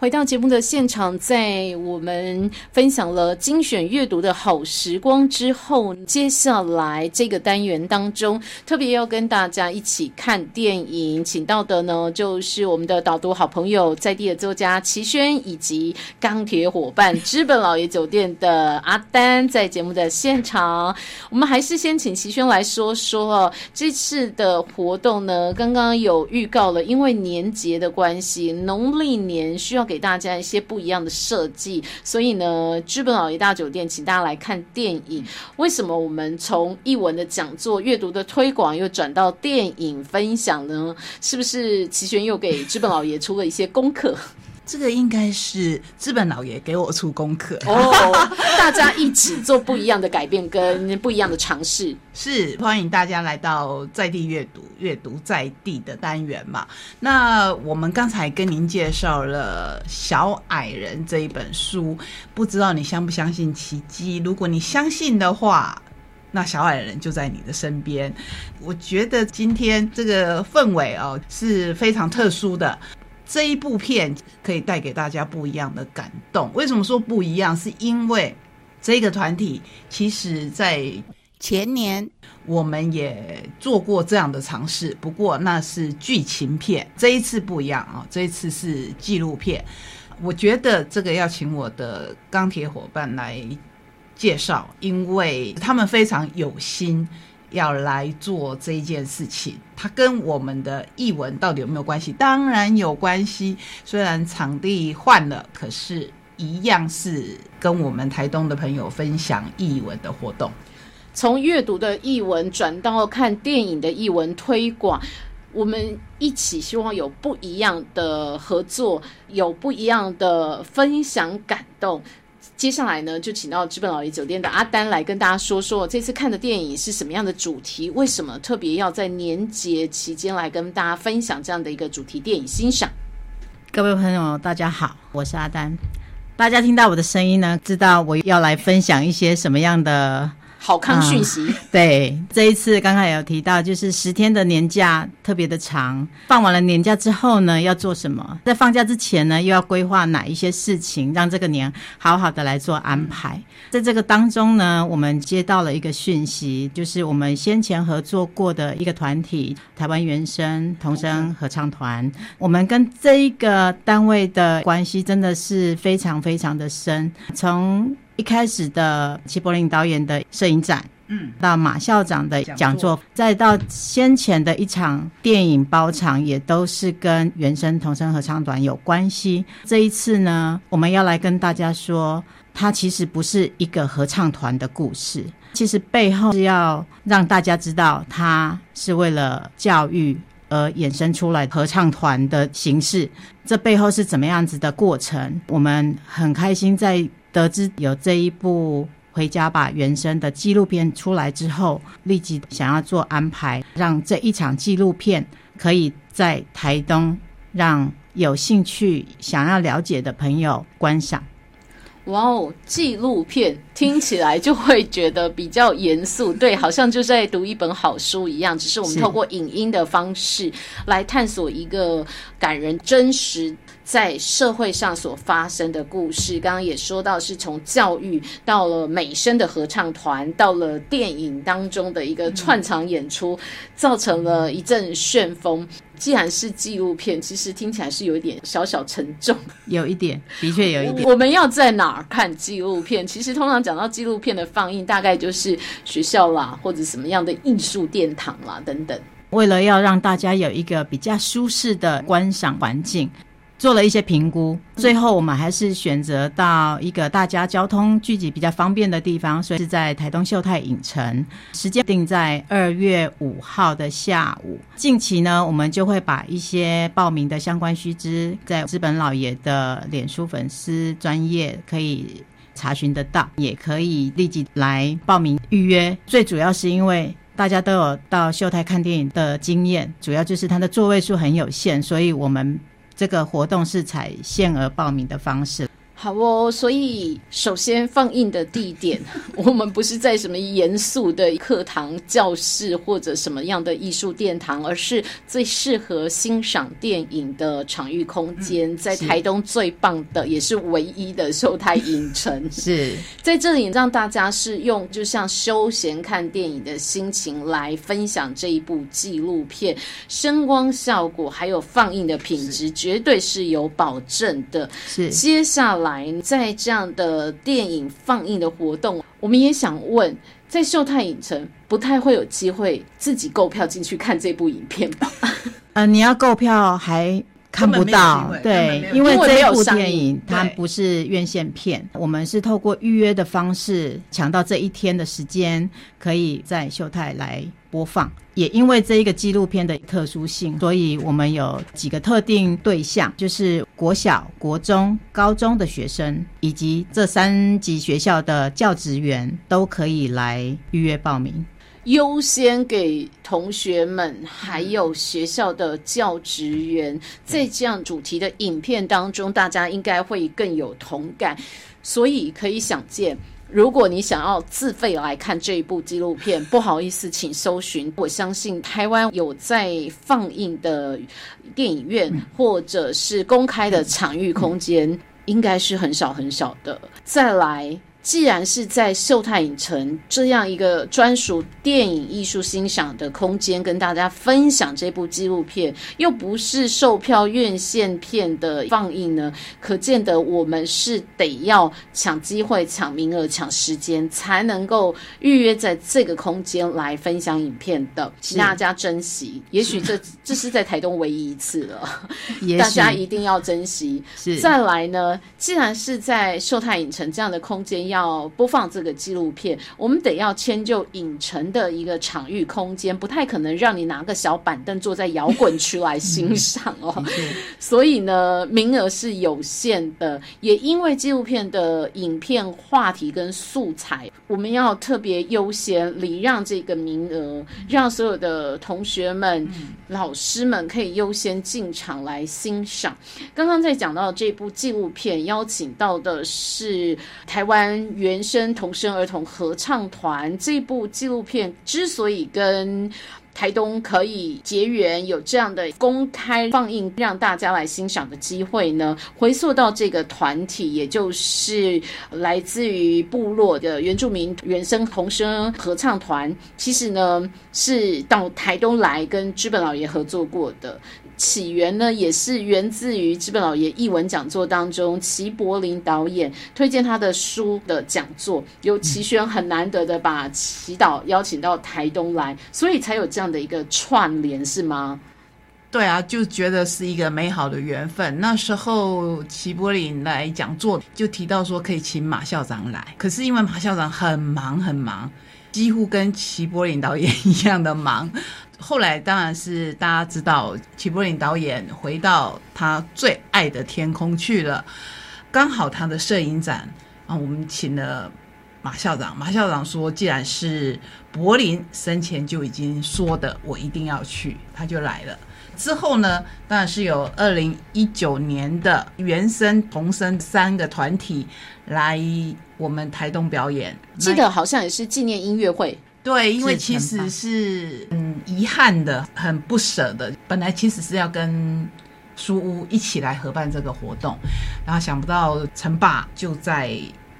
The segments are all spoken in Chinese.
回到节目的现场，在我们分享了精选阅读的好时光之后，接下来这个单元当中，特别要跟大家一起看电影，请到的呢就是我们的导读好朋友在地的作家齐轩，以及钢铁伙伴资本老爷酒店的阿丹，在节目的现场，我们还是先请齐轩来说说哦这次的活动呢。刚刚有预告了，因为年节的关系，农历年需要。给大家一些不一样的设计，所以呢，资本老爷大酒店请大家来看电影。为什么我们从译文的讲座、阅读的推广又转到电影分享呢？是不是齐玄又给资本老爷出了一些功课？这个应该是资本老爷给我出功课哦，大家一起做不一样的改变跟不一样的尝试，是欢迎大家来到在地阅读，阅读在地的单元嘛。那我们刚才跟您介绍了《小矮人》这一本书，不知道你相不相信奇迹？如果你相信的话，那小矮人就在你的身边。我觉得今天这个氛围哦是非常特殊的。这一部片可以带给大家不一样的感动。为什么说不一样？是因为这个团体其实，在前年我们也做过这样的尝试，不过那是剧情片。这一次不一样啊，这一次是纪录片。我觉得这个要请我的钢铁伙伴来介绍，因为他们非常有心。要来做这一件事情，它跟我们的译文到底有没有关系？当然有关系。虽然场地换了，可是一样是跟我们台东的朋友分享译文的活动。从阅读的译文转到看电影的译文推广，我们一起希望有不一样的合作，有不一样的分享感动。接下来呢，就请到资本老爷酒店的阿丹来跟大家说说这次看的电影是什么样的主题，为什么特别要在年节期间来跟大家分享这样的一个主题电影欣赏。各位朋友，大家好，我是阿丹。大家听到我的声音呢，知道我要来分享一些什么样的。好康讯息，对这一次刚刚有提到，就是十天的年假特别的长，放完了年假之后呢，要做什么？在放假之前呢，又要规划哪一些事情，让这个年好好的来做安排。在这个当中呢，我们接到了一个讯息，就是我们先前合作过的一个团体——台湾原声童声合唱团，我们跟这一个单位的关系真的是非常非常的深，从。一开始的齐柏林导演的摄影展，嗯，到马校长的讲座，再到先前的一场电影包场，也都是跟原声童声合唱团有关系。这一次呢，我们要来跟大家说，它其实不是一个合唱团的故事，其实背后是要让大家知道，它是为了教育而衍生出来合唱团的形式。这背后是怎么样子的过程？我们很开心在。得知有这一部《回家吧》原声的纪录片出来之后，立即想要做安排，让这一场纪录片可以在台东让有兴趣想要了解的朋友观赏。哇哦，纪录片听起来就会觉得比较严肃，对，好像就在读一本好书一样。只是我们透过影音的方式来探索一个感人真实。在社会上所发生的故事，刚刚也说到，是从教育到了美声的合唱团，到了电影当中的一个串场演出，造成了一阵旋风。既然是纪录片，其实听起来是有一点小小沉重，有一点，的确有一点。我们要在哪儿看纪录片？其实通常讲到纪录片的放映，大概就是学校啦，或者什么样的艺术殿堂啦等等。为了要让大家有一个比较舒适的观赏环境。做了一些评估，最后我们还是选择到一个大家交通聚集比较方便的地方，所以是在台东秀泰影城，时间定在二月五号的下午。近期呢，我们就会把一些报名的相关须知，在资本老爷的脸书粉丝专业可以查询得到，也可以立即来报名预约。最主要是因为大家都有到秀泰看电影的经验，主要就是它的座位数很有限，所以我们。这个活动是采限额报名的方式。好哦，所以首先放映的地点，我们不是在什么严肃的课堂、教室或者什么样的艺术殿堂，而是最适合欣赏电影的场域空间，在 台东最棒的也是唯一的秀泰影城。是在这里让大家是用就像休闲看电影的心情来分享这一部纪录片，声光效果还有放映的品质绝对是有保证的。是接下来在这样的电影放映的活动，我们也想问，在秀泰影城不太会有机会自己购票进去看这部影片吧？呃，你要购票还看不到，对因为这一部电影它不是院线片，我们是透过预约的方式抢到这一天的时间，可以在秀泰来播放。也因为这一个纪录片的特殊性，所以我们有几个特定对象，就是国小、国中、高中的学生，以及这三级学校的教职员都可以来预约报名。优先给同学们，还有学校的教职员，在这样主题的影片当中，大家应该会更有同感。所以可以想见，如果你想要自费来看这一部纪录片，不好意思，请搜寻。我相信台湾有在放映的电影院，或者是公开的场域空间，应该是很少很少的。再来。既然是在秀泰影城这样一个专属电影艺术欣赏的空间，跟大家分享这部纪录片，又不是售票院线片的放映呢，可见得我们是得要抢机会、抢名额、抢时间，才能够预约在这个空间来分享影片的，请大家珍惜。也许这 这是在台东唯一一次了，也大家一定要珍惜。再来呢，既然是在秀泰影城这样的空间要播放这个纪录片，我们得要迁就影城的一个场域空间，不太可能让你拿个小板凳坐在摇滚区来欣赏哦。所以呢，名额是有限的，也因为纪录片的影片话题跟素材，我们要特别优先礼让这个名额，让所有的同学们、老师们可以优先进场来欣赏。刚刚在讲到这部纪录片，邀请到的是台湾原声童声儿童合唱团。这部纪录片之所以跟台东可以结缘，有这样的公开放映，让大家来欣赏的机会呢？回溯到这个团体，也就是来自于部落的原住民原声童声合唱团，其实呢是到台东来跟知本老爷合作过的。起源呢，也是源自于知本老爷译文讲座当中，齐柏林导演推荐他的书的讲座，由齐轩很难得的把祈祷邀请到台东来，所以才有这样的一个串联，是吗？对啊，就觉得是一个美好的缘分。那时候齐柏林来讲座，就提到说可以请马校长来，可是因为马校长很忙很忙，几乎跟齐柏林导演一样的忙。后来当然是大家知道，齐柏林导演回到他最爱的天空去了，刚好他的摄影展啊，我们请了。马校长，马校长说，既然是柏林生前就已经说的，我一定要去，他就来了。之后呢，当然是有二零一九年的原声、童声三个团体来我们台东表演。记得好像也是纪念音乐会，对，因为其实是嗯遗憾的，很不舍的。本来其实是要跟书屋一起来合办这个活动，然后想不到陈爸就在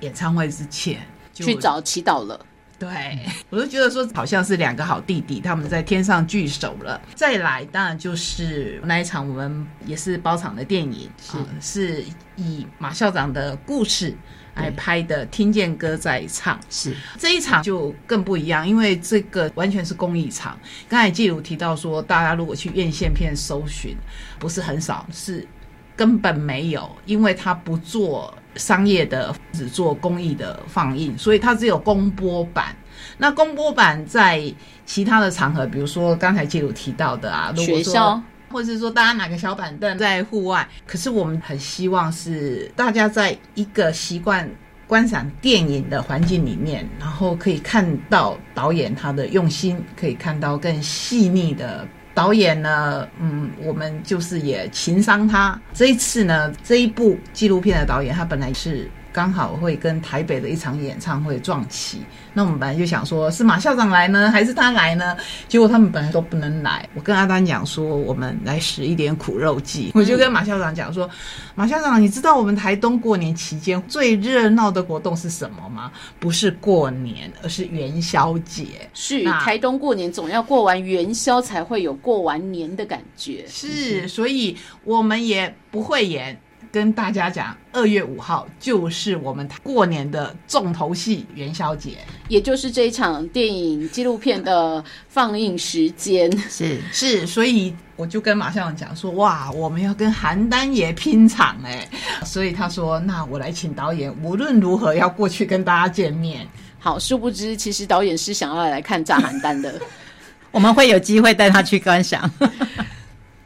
演唱会之前就去找祈祷了。对，我就觉得说好像是两个好弟弟，他们在天上聚首了。再来，当然就是那一场我们也是包场的电影，是、啊、是以马校长的故事来拍的，听见歌在唱。是这一场就更不一样，因为这个完全是公益场。刚才季如提到说，大家如果去院线片搜寻，不是很少，是根本没有，因为他不做商业的，只做公益的放映，所以它只有公播版。那公播版在其他的场合，比如说刚才记录提到的啊，如果说学校或者是说大家拿个小板凳在户外，可是我们很希望是大家在一个习惯观赏电影的环境里面，然后可以看到导演他的用心，可以看到更细腻的导演呢，嗯，我们就是也情商他。这一次呢，这一部纪录片的导演，他本来是刚好会跟台北的一场演唱会撞期。那我们本来就想说，是马校长来呢，还是他来呢？结果他们本来都不能来。我跟阿丹讲说，我们来使一点苦肉计。我就跟马校长讲说，马校长，你知道我们台东过年期间最热闹的活动是什么吗？不是过年，而是元宵节。是那台东过年总要过完元宵才会有过完年的感觉。是，所以我们也不会演。跟大家讲，二月五号就是我们过年的重头戏元宵节。也就是这一场电影纪录片的放映时间。是是，所以我就跟马校长讲说，哇，我们要跟邯郸爷拼场哎，所以他说，那我来请导演，无论如何要过去跟大家见面。好，殊不知其实导演是想要来看炸邯郸的。我们会有机会带他去观赏。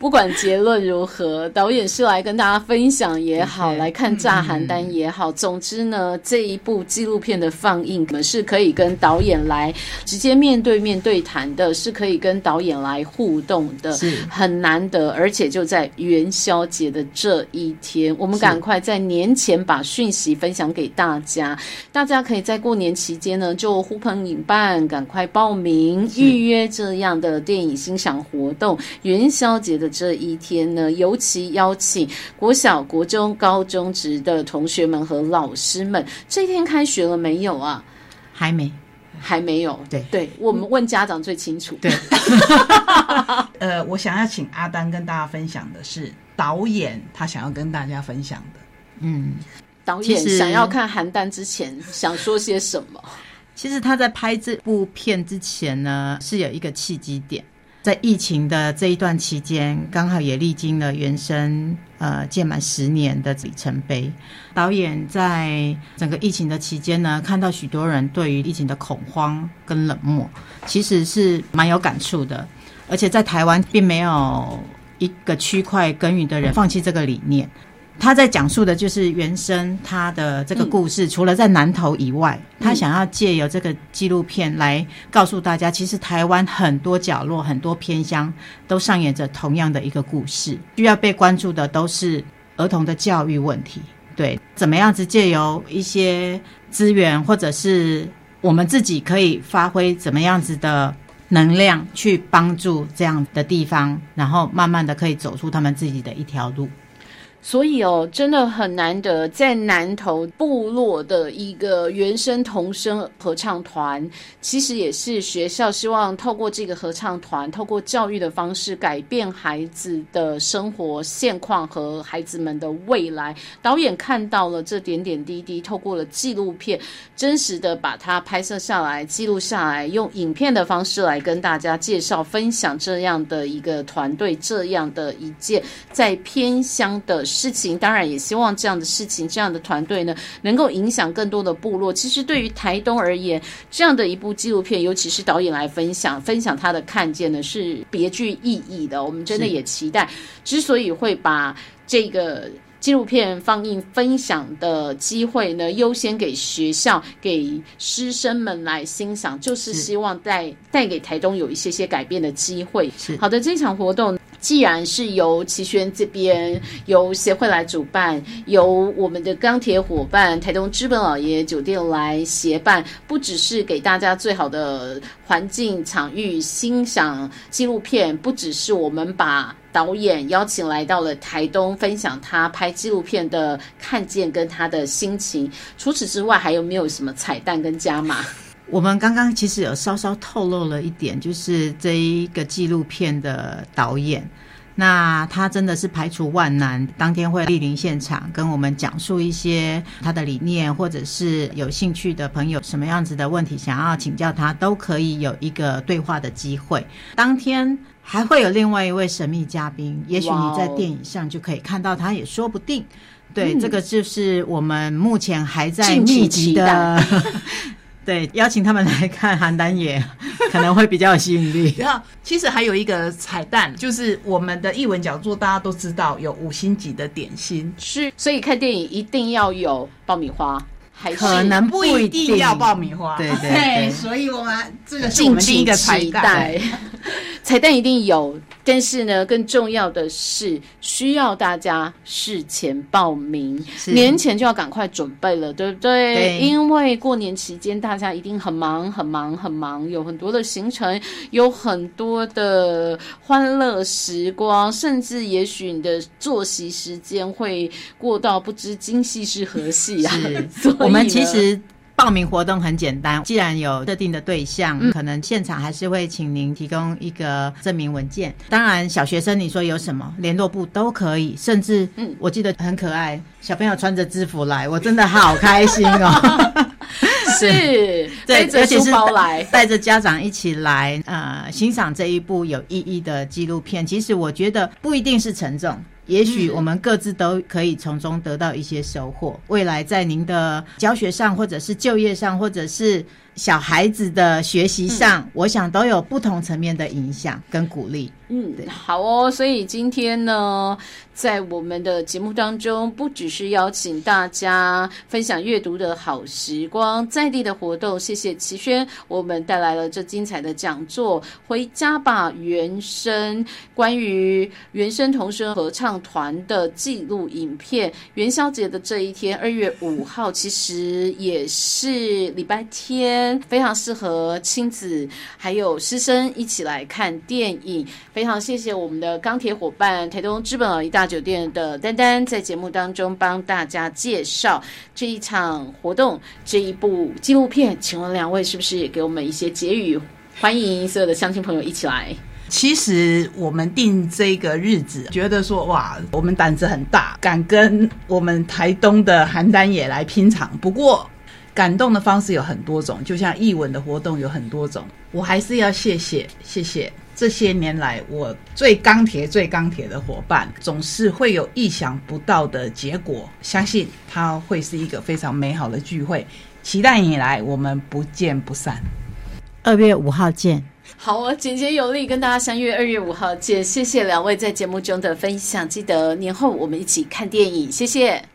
不管结论如何，导演是来跟大家分享也好，来看炸邯郸也好，总之呢，这一部纪录片的放映，我们是可以跟导演来直接面对面对谈的，是可以跟导演来互动的，是。很难得，而且就在元宵节的这一天，我们赶快在年前把讯息分享给大家，大家可以在过年期间呢，就呼朋引伴，赶快报名预约这样的电影欣赏活动。元宵节的这一天呢，尤其邀请国小、国中、高中职的同学们和老师们。这一天开学了没有啊？还没还没有。对对，我们问家长最清楚。对，呃，我想要请阿丹跟大家分享的是导演他想要跟大家分享的。嗯，导演想要看邯郸之前，想说些什么？其实他在拍这部片之前呢，是有一个契机点，在疫情的这一段期间，刚好也历经了原生呃届满十年的里程碑。导演在整个疫情的期间呢，看到许多人对于疫情的恐慌跟冷漠，其实是蛮有感触的。而且在台湾，并没有一个区块耕耘的人放弃这个理念。他在讲述的就是原生他的这个故事，除了在南投以外，他想要借由这个纪录片来告诉大家，其实台湾很多角落、很多偏乡都上演着同样的一个故事，需要被关注的都是儿童的教育问题。对，怎么样子借由一些资源，或者是我们自己可以发挥怎么样子的能量，去帮助这样的地方，然后慢慢的可以走出他们自己的一条路。所以哦，真的很难得，在南投部落的一个原声童声合唱团，其实也是学校希望透过这个合唱团，透过教育的方式，改变孩子的生活现况和孩子们的未来。导演看到了这点点滴滴，透过了纪录片，真实的把它拍摄下来、记录下来，用影片的方式来跟大家介绍、分享这样的一个团队，这样的一件在偏乡的事情。当然，也希望这样的事情、这样的团队呢，能够影响更多的部落。其实，对于台东而言，这样的一部纪录片，尤其是导演来分享、分享他的看见呢，是别具意义的。我们真的也期待，之所以会把这个。纪录片放映分享的机会呢，优先给学校、给师生们来欣赏，就是是希望带带给台东有一些些改变的机会。是好的，这场活动既然是由齐轩这边由协会来主办，由我们的钢铁伙伴台东资本老爷酒店来协办，不只是给大家最好的环境场域欣赏纪录片，不只是我们把。导演邀请来到了台东，分享他拍纪录片的看见跟他的心情。除此之外，还有没有什么彩蛋跟加码？我们刚刚其实有稍稍透露了一点，就是这一个纪录片的导演，那他真的是排除万难，当天会莅临现场，跟我们讲述一些他的理念，或者是有兴趣的朋友什么样子的问题想要请教他，都可以有一个对话的机会。当天还会有另外一位神秘嘉宾，也许你在电影上就可以看到他，也说不定。对，嗯这个就是我们目前还在密集的。对，邀请他们来看邯郸野，可能会比较有吸引力。然后，其实还有一个彩蛋，就是我们的译文讲座，大家都知道有五星级的点心，是，所以看电影一定要有爆米花，还是可能一不一定要爆米花。对对 对所以我们这个是我们第一个彩蛋。彩蛋一定有，但是呢，更重要的是需要大家事前报名，年前就要赶快准备了，对不对？对因为过年期间大家一定很忙、很忙、很忙，有很多的行程，有很多的欢乐时光，甚至也许你的作息时间会过到不知今夕是何夕啊！我们其实。报名活动很简单，既然有特定的对象，嗯可能现场还是会请您提供一个证明文件。当然，小学生你说有什么联络部都可以，甚至嗯我记得很可爱，小朋友穿着制服来，我真的好开心哦。是背 对，而且是包来。带着家长一起来，呃，欣赏这一部有意义的纪录片。其实我觉得不一定是沉重。也许我们各自都可以从中得到一些收获。未来在您的教学上，或者是就业上，或者是小孩子的学习上，我想都有不同层面的影响跟鼓励。嗯，好哦。所以今天呢，在我们的节目当中，不只是邀请大家分享阅读的好时光，在地的活动。谢谢齐轩，我们带来了这精彩的讲座《回家吧原声》，关于原声童声合唱团的记录影片。元宵节的这一天，二月五号，其实也是礼拜天，非常适合亲子还有师生一起来看电影。非常谢谢我们的钢铁伙伴台东资本尔一大酒店的丹丹，在节目当中帮大家介绍这一场活动，这一部纪录片。请问两位是不是也给我们一些结语？欢迎所有的乡亲朋友一起来。其实我们定这个日子，觉得说哇，我们胆子很大，敢跟我们台东的邯郸也来拼场。不过感动的方式有很多种，就像译文的活动有很多种。我还是要谢谢谢谢这些年来我最钢铁最钢铁的伙伴，总是会有意想不到的结果。相信它会是一个非常美好的聚会，期待你来，我们不见不散。二月五号见。好啊，简洁有力，跟大家相约二月五号见。谢谢两位在节目中的分享，记得年后我们一起看电影，谢谢。